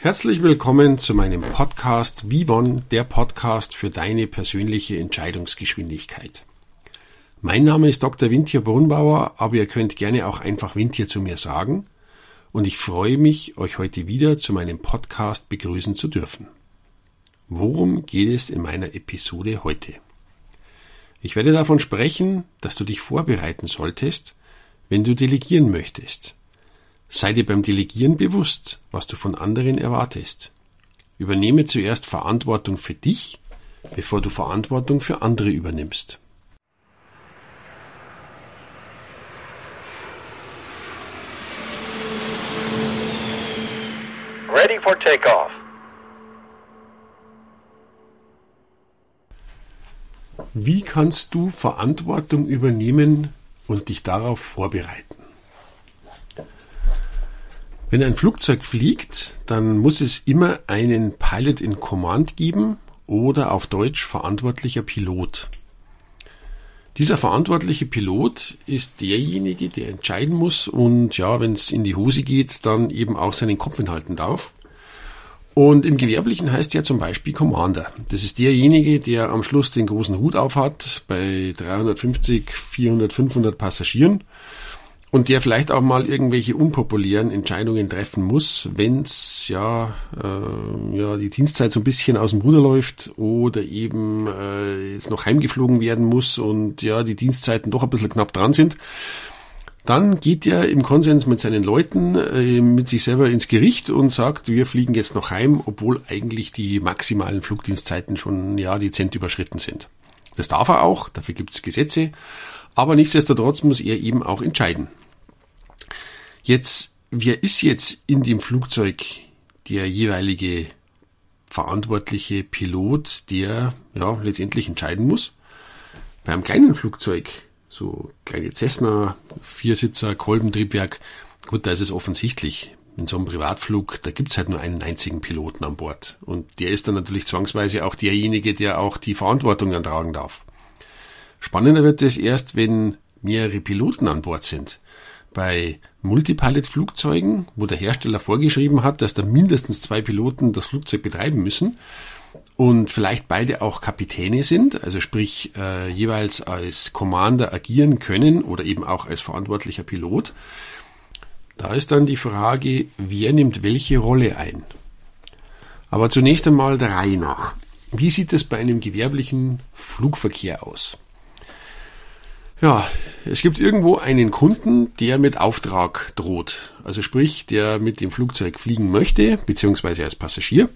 Herzlich willkommen zu meinem Podcast Vivon, der Podcast für deine persönliche Entscheidungsgeschwindigkeit. Mein Name ist Dr. Wintier Brunbauer, aber ihr könnt gerne auch einfach Wintier zu mir sagen und ich freue mich, euch heute wieder zu meinem Podcast begrüßen zu dürfen. Worum geht es in meiner Episode heute? Ich werde davon sprechen, dass du dich vorbereiten solltest, wenn du delegieren möchtest. Sei dir beim Delegieren bewusst, was du von anderen erwartest. Übernehme zuerst Verantwortung für dich, bevor du Verantwortung für andere übernimmst. Ready for takeoff. Wie kannst du Verantwortung übernehmen und dich darauf vorbereiten? Wenn ein Flugzeug fliegt, dann muss es immer einen Pilot in Command geben oder auf Deutsch verantwortlicher Pilot. Dieser verantwortliche Pilot ist derjenige, der entscheiden muss und ja, wenn es in die Hose geht, dann eben auch seinen Kopf hinhalten darf. Und im Gewerblichen heißt er zum Beispiel Commander. Das ist derjenige, der am Schluss den großen Hut aufhat bei 350, 400, 500 Passagieren und der vielleicht auch mal irgendwelche unpopulären Entscheidungen treffen muss, wenn's ja, äh, ja die Dienstzeit so ein bisschen aus dem Ruder läuft oder eben äh, jetzt noch heimgeflogen werden muss und ja die Dienstzeiten doch ein bisschen knapp dran sind. Dann geht er im Konsens mit seinen Leuten, äh, mit sich selber ins Gericht und sagt, wir fliegen jetzt noch heim, obwohl eigentlich die maximalen Flugdienstzeiten schon ja dezent überschritten sind. Das darf er auch, dafür gibt's Gesetze, aber nichtsdestotrotz muss er eben auch entscheiden. Jetzt, wer ist jetzt in dem Flugzeug der jeweilige verantwortliche Pilot, der ja letztendlich entscheiden muss? Beim kleinen Flugzeug, so kleine Cessna, Viersitzer, Kolbentriebwerk, gut, da ist es offensichtlich. In so einem Privatflug, da gibt's halt nur einen einzigen Piloten an Bord. Und der ist dann natürlich zwangsweise auch derjenige, der auch die Verantwortung dann tragen darf. Spannender wird es erst, wenn mehrere Piloten an Bord sind. Bei Multipilot-Flugzeugen, wo der Hersteller vorgeschrieben hat, dass da mindestens zwei Piloten das Flugzeug betreiben müssen und vielleicht beide auch Kapitäne sind, also sprich äh, jeweils als Commander agieren können oder eben auch als verantwortlicher Pilot, da ist dann die Frage, wer nimmt welche Rolle ein. Aber zunächst einmal der Reihe nach. Wie sieht es bei einem gewerblichen Flugverkehr aus? Ja, es gibt irgendwo einen Kunden, der mit Auftrag droht. Also sprich, der mit dem Flugzeug fliegen möchte, beziehungsweise als Passagier.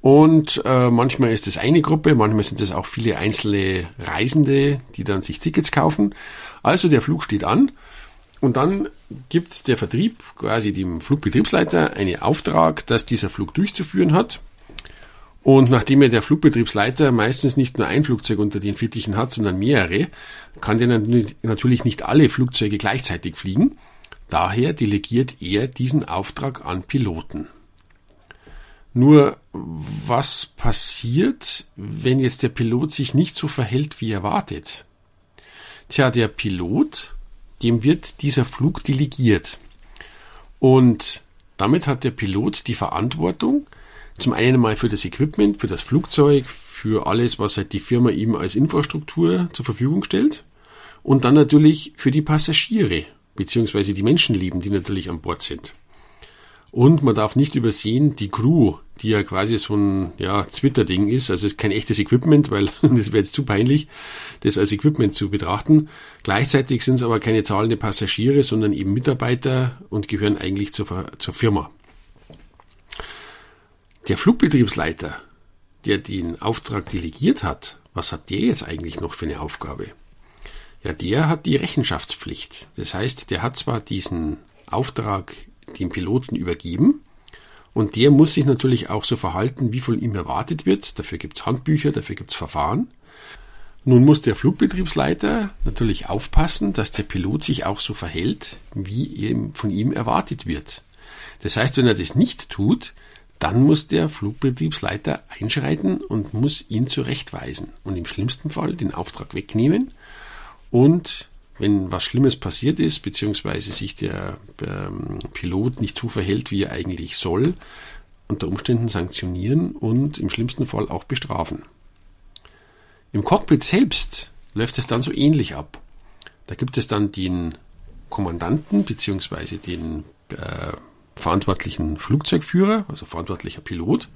Und äh, manchmal ist es eine Gruppe, manchmal sind es auch viele einzelne Reisende, die dann sich Tickets kaufen. Also der Flug steht an und dann gibt der Vertrieb quasi dem Flugbetriebsleiter einen Auftrag, dass dieser Flug durchzuführen hat. Und nachdem ja der Flugbetriebsleiter meistens nicht nur ein Flugzeug unter den Fittichen hat, sondern mehrere, kann der natürlich nicht alle Flugzeuge gleichzeitig fliegen. Daher delegiert er diesen Auftrag an Piloten. Nur was passiert, wenn jetzt der Pilot sich nicht so verhält, wie erwartet? Tja, der Pilot, dem wird dieser Flug delegiert. Und damit hat der Pilot die Verantwortung, zum einen mal für das Equipment, für das Flugzeug, für alles, was halt die Firma ihm als Infrastruktur zur Verfügung stellt. Und dann natürlich für die Passagiere, beziehungsweise die Menschenleben, die natürlich an Bord sind. Und man darf nicht übersehen, die Crew, die ja quasi so ein ja, Twitter-Ding ist, also es ist kein echtes Equipment, weil das wäre jetzt zu peinlich, das als Equipment zu betrachten. Gleichzeitig sind es aber keine zahlende Passagiere, sondern eben Mitarbeiter und gehören eigentlich zur, zur Firma. Der Flugbetriebsleiter, der den Auftrag delegiert hat, was hat der jetzt eigentlich noch für eine Aufgabe? Ja, der hat die Rechenschaftspflicht. Das heißt, der hat zwar diesen Auftrag dem Piloten übergeben. Und der muss sich natürlich auch so verhalten, wie von ihm erwartet wird. Dafür gibt's Handbücher, dafür gibt's Verfahren. Nun muss der Flugbetriebsleiter natürlich aufpassen, dass der Pilot sich auch so verhält, wie von ihm erwartet wird. Das heißt, wenn er das nicht tut, dann muss der Flugbetriebsleiter einschreiten und muss ihn zurechtweisen und im schlimmsten Fall den Auftrag wegnehmen und wenn was Schlimmes passiert ist, beziehungsweise sich der ähm, Pilot nicht so verhält, wie er eigentlich soll, unter Umständen sanktionieren und im schlimmsten Fall auch bestrafen. Im Cockpit selbst läuft es dann so ähnlich ab. Da gibt es dann den Kommandanten beziehungsweise den äh, verantwortlichen Flugzeugführer, also verantwortlicher Pilot,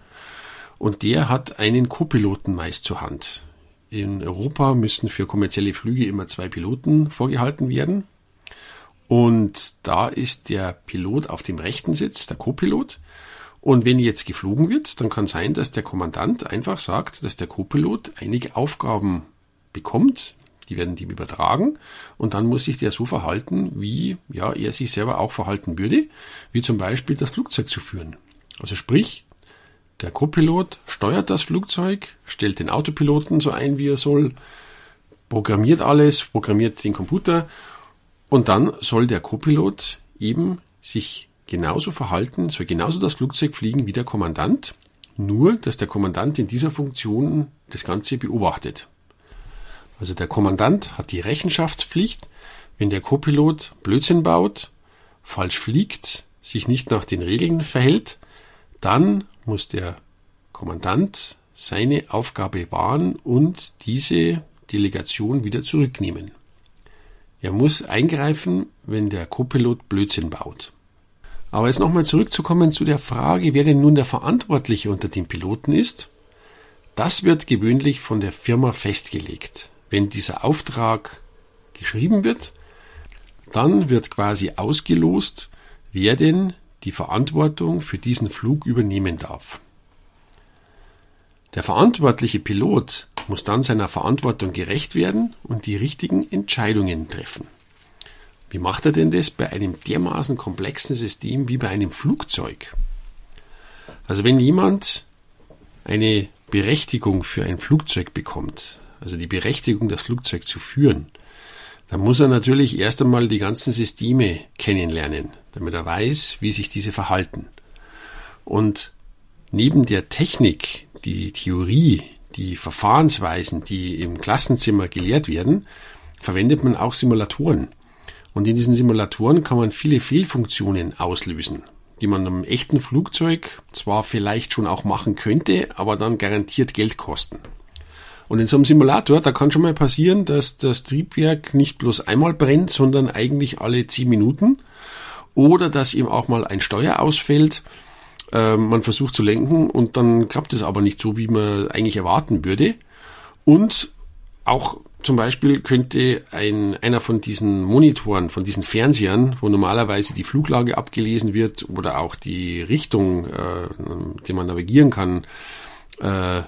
und der hat einen Co-Piloten meist zur Hand. In Europa müssen für kommerzielle Flüge immer zwei Piloten vorgehalten werden. Und da ist der Pilot auf dem rechten Sitz, der Co-Pilot. Und wenn jetzt geflogen wird, dann kann sein, dass der Kommandant einfach sagt, dass der Co-Pilot einige Aufgaben bekommt, die werden dem übertragen und dann muss sich der so verhalten, wie ja, er sich selber auch verhalten würde, wie zum Beispiel das Flugzeug zu führen. Also sprich, der Copilot steuert das Flugzeug, stellt den Autopiloten so ein, wie er soll, programmiert alles, programmiert den Computer und dann soll der Copilot eben sich genauso verhalten, soll genauso das Flugzeug fliegen wie der Kommandant, nur dass der Kommandant in dieser Funktion das Ganze beobachtet. Also der Kommandant hat die Rechenschaftspflicht, wenn der Copilot Blödsinn baut, falsch fliegt, sich nicht nach den Regeln verhält, dann muss der Kommandant seine Aufgabe wahren und diese Delegation wieder zurücknehmen. Er muss eingreifen, wenn der Copilot Blödsinn baut. Aber jetzt nochmal zurückzukommen zu der Frage, wer denn nun der Verantwortliche unter den Piloten ist. Das wird gewöhnlich von der Firma festgelegt. Wenn dieser Auftrag geschrieben wird, dann wird quasi ausgelost, wer denn die Verantwortung für diesen Flug übernehmen darf. Der verantwortliche Pilot muss dann seiner Verantwortung gerecht werden und die richtigen Entscheidungen treffen. Wie macht er denn das bei einem dermaßen komplexen System wie bei einem Flugzeug? Also wenn jemand eine Berechtigung für ein Flugzeug bekommt, also die Berechtigung, das Flugzeug zu führen, dann muss er natürlich erst einmal die ganzen Systeme kennenlernen, damit er weiß, wie sich diese verhalten. Und neben der Technik, die Theorie, die Verfahrensweisen, die im Klassenzimmer gelehrt werden, verwendet man auch Simulatoren. Und in diesen Simulatoren kann man viele Fehlfunktionen auslösen, die man einem echten Flugzeug zwar vielleicht schon auch machen könnte, aber dann garantiert Geld kosten. Und in so einem Simulator, da kann schon mal passieren, dass das Triebwerk nicht bloß einmal brennt, sondern eigentlich alle zehn Minuten. Oder dass ihm auch mal ein Steuer ausfällt. Äh, man versucht zu lenken und dann klappt es aber nicht so, wie man eigentlich erwarten würde. Und auch zum Beispiel könnte ein, einer von diesen Monitoren, von diesen Fernsehern, wo normalerweise die Fluglage abgelesen wird oder auch die Richtung, äh, die man navigieren kann, äh,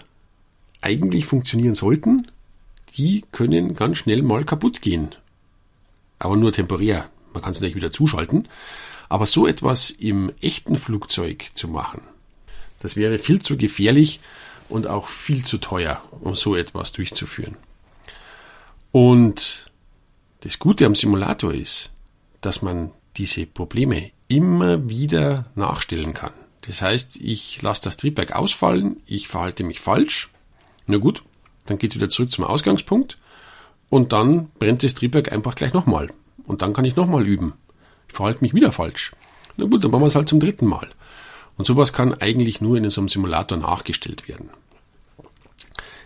eigentlich funktionieren sollten, die können ganz schnell mal kaputt gehen. Aber nur temporär. Man kann es nicht wieder zuschalten. Aber so etwas im echten Flugzeug zu machen, das wäre viel zu gefährlich und auch viel zu teuer, um so etwas durchzuführen. Und das Gute am Simulator ist, dass man diese Probleme immer wieder nachstellen kann. Das heißt, ich lasse das Triebwerk ausfallen, ich verhalte mich falsch, na gut, dann geht wieder zurück zum Ausgangspunkt und dann brennt das Triebwerk einfach gleich nochmal. Und dann kann ich nochmal üben. Ich verhalte mich wieder falsch. Na gut, dann machen wir es halt zum dritten Mal. Und sowas kann eigentlich nur in so einem Simulator nachgestellt werden.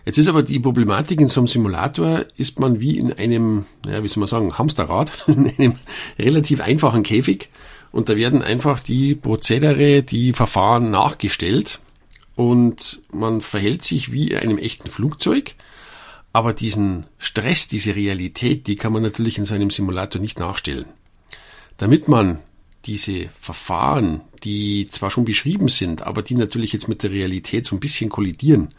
Jetzt ist aber die Problematik in so einem Simulator, ist man wie in einem, ja, wie soll man sagen, Hamsterrad, in einem relativ einfachen Käfig. Und da werden einfach die Prozedere, die Verfahren nachgestellt und man verhält sich wie einem echten Flugzeug. Aber diesen Stress, diese Realität, die kann man natürlich in so einem Simulator nicht nachstellen. Damit man diese Verfahren, die zwar schon beschrieben sind, aber die natürlich jetzt mit der Realität so ein bisschen kollidieren,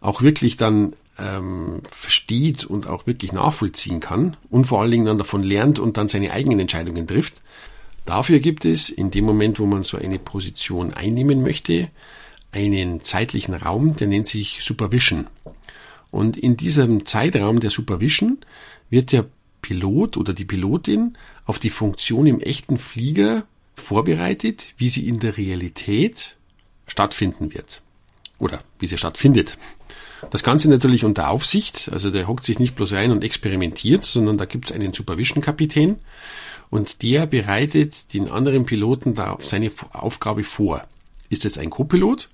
auch wirklich dann ähm, versteht und auch wirklich nachvollziehen kann und vor allen Dingen dann davon lernt und dann seine eigenen Entscheidungen trifft, Dafür gibt es in dem Moment, wo man so eine Position einnehmen möchte, einen zeitlichen Raum, der nennt sich Supervision. Und in diesem Zeitraum der Supervision wird der Pilot oder die Pilotin auf die Funktion im echten Flieger vorbereitet, wie sie in der Realität stattfinden wird. Oder wie sie stattfindet. Das Ganze natürlich unter Aufsicht, also der hockt sich nicht bloß rein und experimentiert, sondern da gibt es einen Supervision-Kapitän und der bereitet den anderen Piloten da seine Aufgabe vor. Ist es ein Copilot,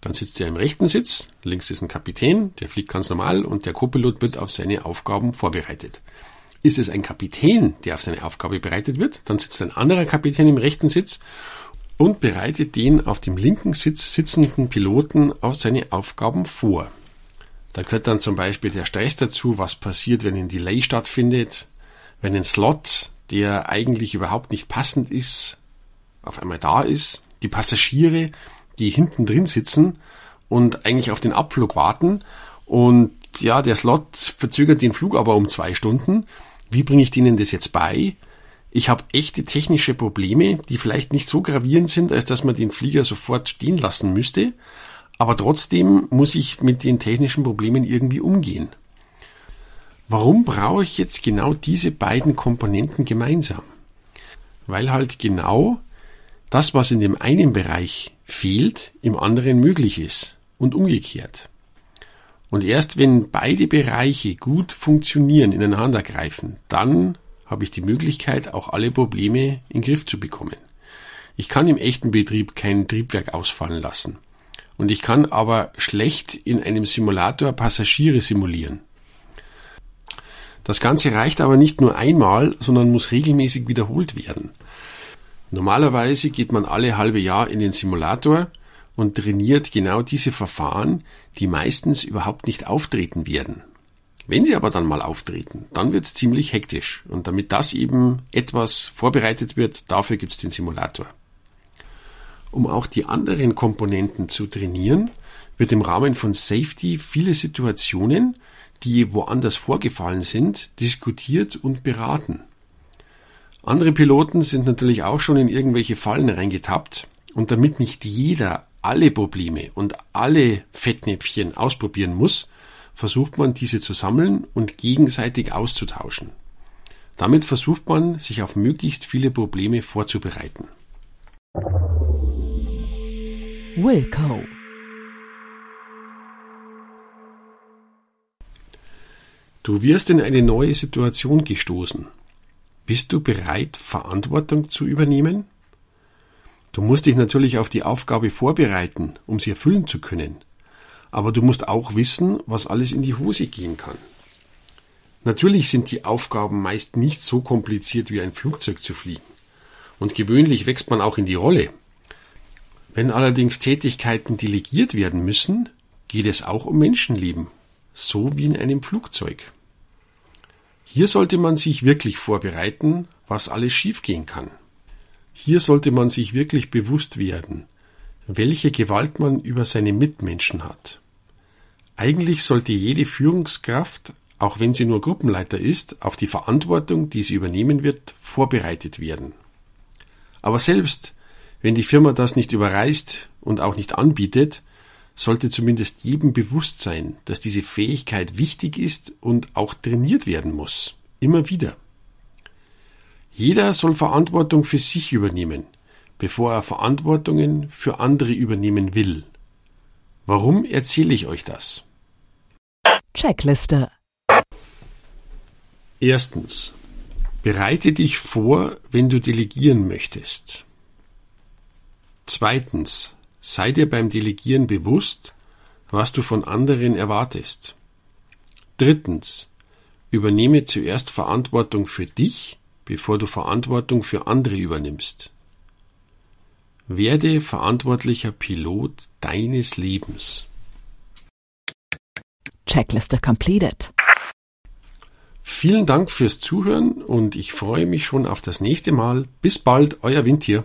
dann sitzt er im rechten Sitz, links ist ein Kapitän, der fliegt ganz normal und der Copilot wird auf seine Aufgaben vorbereitet. Ist es ein Kapitän, der auf seine Aufgabe bereitet wird, dann sitzt ein anderer Kapitän im rechten Sitz und bereitet den auf dem linken Sitz sitzenden Piloten auf seine Aufgaben vor. Da gehört dann zum Beispiel der Stress dazu, was passiert, wenn ein Delay stattfindet, wenn ein Slot, der eigentlich überhaupt nicht passend ist, auf einmal da ist, die Passagiere, die hinten drin sitzen und eigentlich auf den Abflug warten und ja, der Slot verzögert den Flug aber um zwei Stunden. Wie bringe ich denen das jetzt bei? Ich habe echte technische Probleme, die vielleicht nicht so gravierend sind, als dass man den Flieger sofort stehen lassen müsste, aber trotzdem muss ich mit den technischen Problemen irgendwie umgehen. Warum brauche ich jetzt genau diese beiden Komponenten gemeinsam? Weil halt genau das, was in dem einen Bereich fehlt, im anderen möglich ist und umgekehrt. Und erst wenn beide Bereiche gut funktionieren, ineinander greifen, dann habe ich die Möglichkeit, auch alle Probleme in Griff zu bekommen. Ich kann im echten Betrieb kein Triebwerk ausfallen lassen. Und ich kann aber schlecht in einem Simulator Passagiere simulieren. Das Ganze reicht aber nicht nur einmal, sondern muss regelmäßig wiederholt werden. Normalerweise geht man alle halbe Jahr in den Simulator und trainiert genau diese Verfahren, die meistens überhaupt nicht auftreten werden. Wenn sie aber dann mal auftreten, dann wird es ziemlich hektisch. Und damit das eben etwas vorbereitet wird, dafür gibt es den Simulator. Um auch die anderen Komponenten zu trainieren, wird im Rahmen von Safety viele Situationen, die woanders vorgefallen sind, diskutiert und beraten. Andere Piloten sind natürlich auch schon in irgendwelche Fallen reingetappt und damit nicht jeder alle Probleme und alle Fettnäpfchen ausprobieren muss, versucht man diese zu sammeln und gegenseitig auszutauschen. Damit versucht man, sich auf möglichst viele Probleme vorzubereiten. Wilco Du wirst in eine neue Situation gestoßen. Bist du bereit, Verantwortung zu übernehmen? Du musst dich natürlich auf die Aufgabe vorbereiten, um sie erfüllen zu können. Aber du musst auch wissen, was alles in die Hose gehen kann. Natürlich sind die Aufgaben meist nicht so kompliziert wie ein Flugzeug zu fliegen. Und gewöhnlich wächst man auch in die Rolle. Wenn allerdings Tätigkeiten delegiert werden müssen, geht es auch um Menschenleben, so wie in einem Flugzeug. Hier sollte man sich wirklich vorbereiten, was alles schiefgehen kann. Hier sollte man sich wirklich bewusst werden, welche Gewalt man über seine Mitmenschen hat. Eigentlich sollte jede Führungskraft, auch wenn sie nur Gruppenleiter ist, auf die Verantwortung, die sie übernehmen wird, vorbereitet werden. Aber selbst wenn die Firma das nicht überreißt und auch nicht anbietet, sollte zumindest jedem bewusst sein, dass diese Fähigkeit wichtig ist und auch trainiert werden muss. Immer wieder. Jeder soll Verantwortung für sich übernehmen, bevor er Verantwortungen für andere übernehmen will. Warum erzähle ich euch das? Checkliste. Erstens. Bereite dich vor, wenn du delegieren möchtest. Zweitens. Sei dir beim Delegieren bewusst, was du von anderen erwartest. Drittens. Übernehme zuerst Verantwortung für dich bevor du Verantwortung für andere übernimmst. Werde verantwortlicher Pilot deines Lebens. Checkliste completed. Vielen Dank fürs Zuhören und ich freue mich schon auf das nächste Mal. Bis bald, euer Windtier.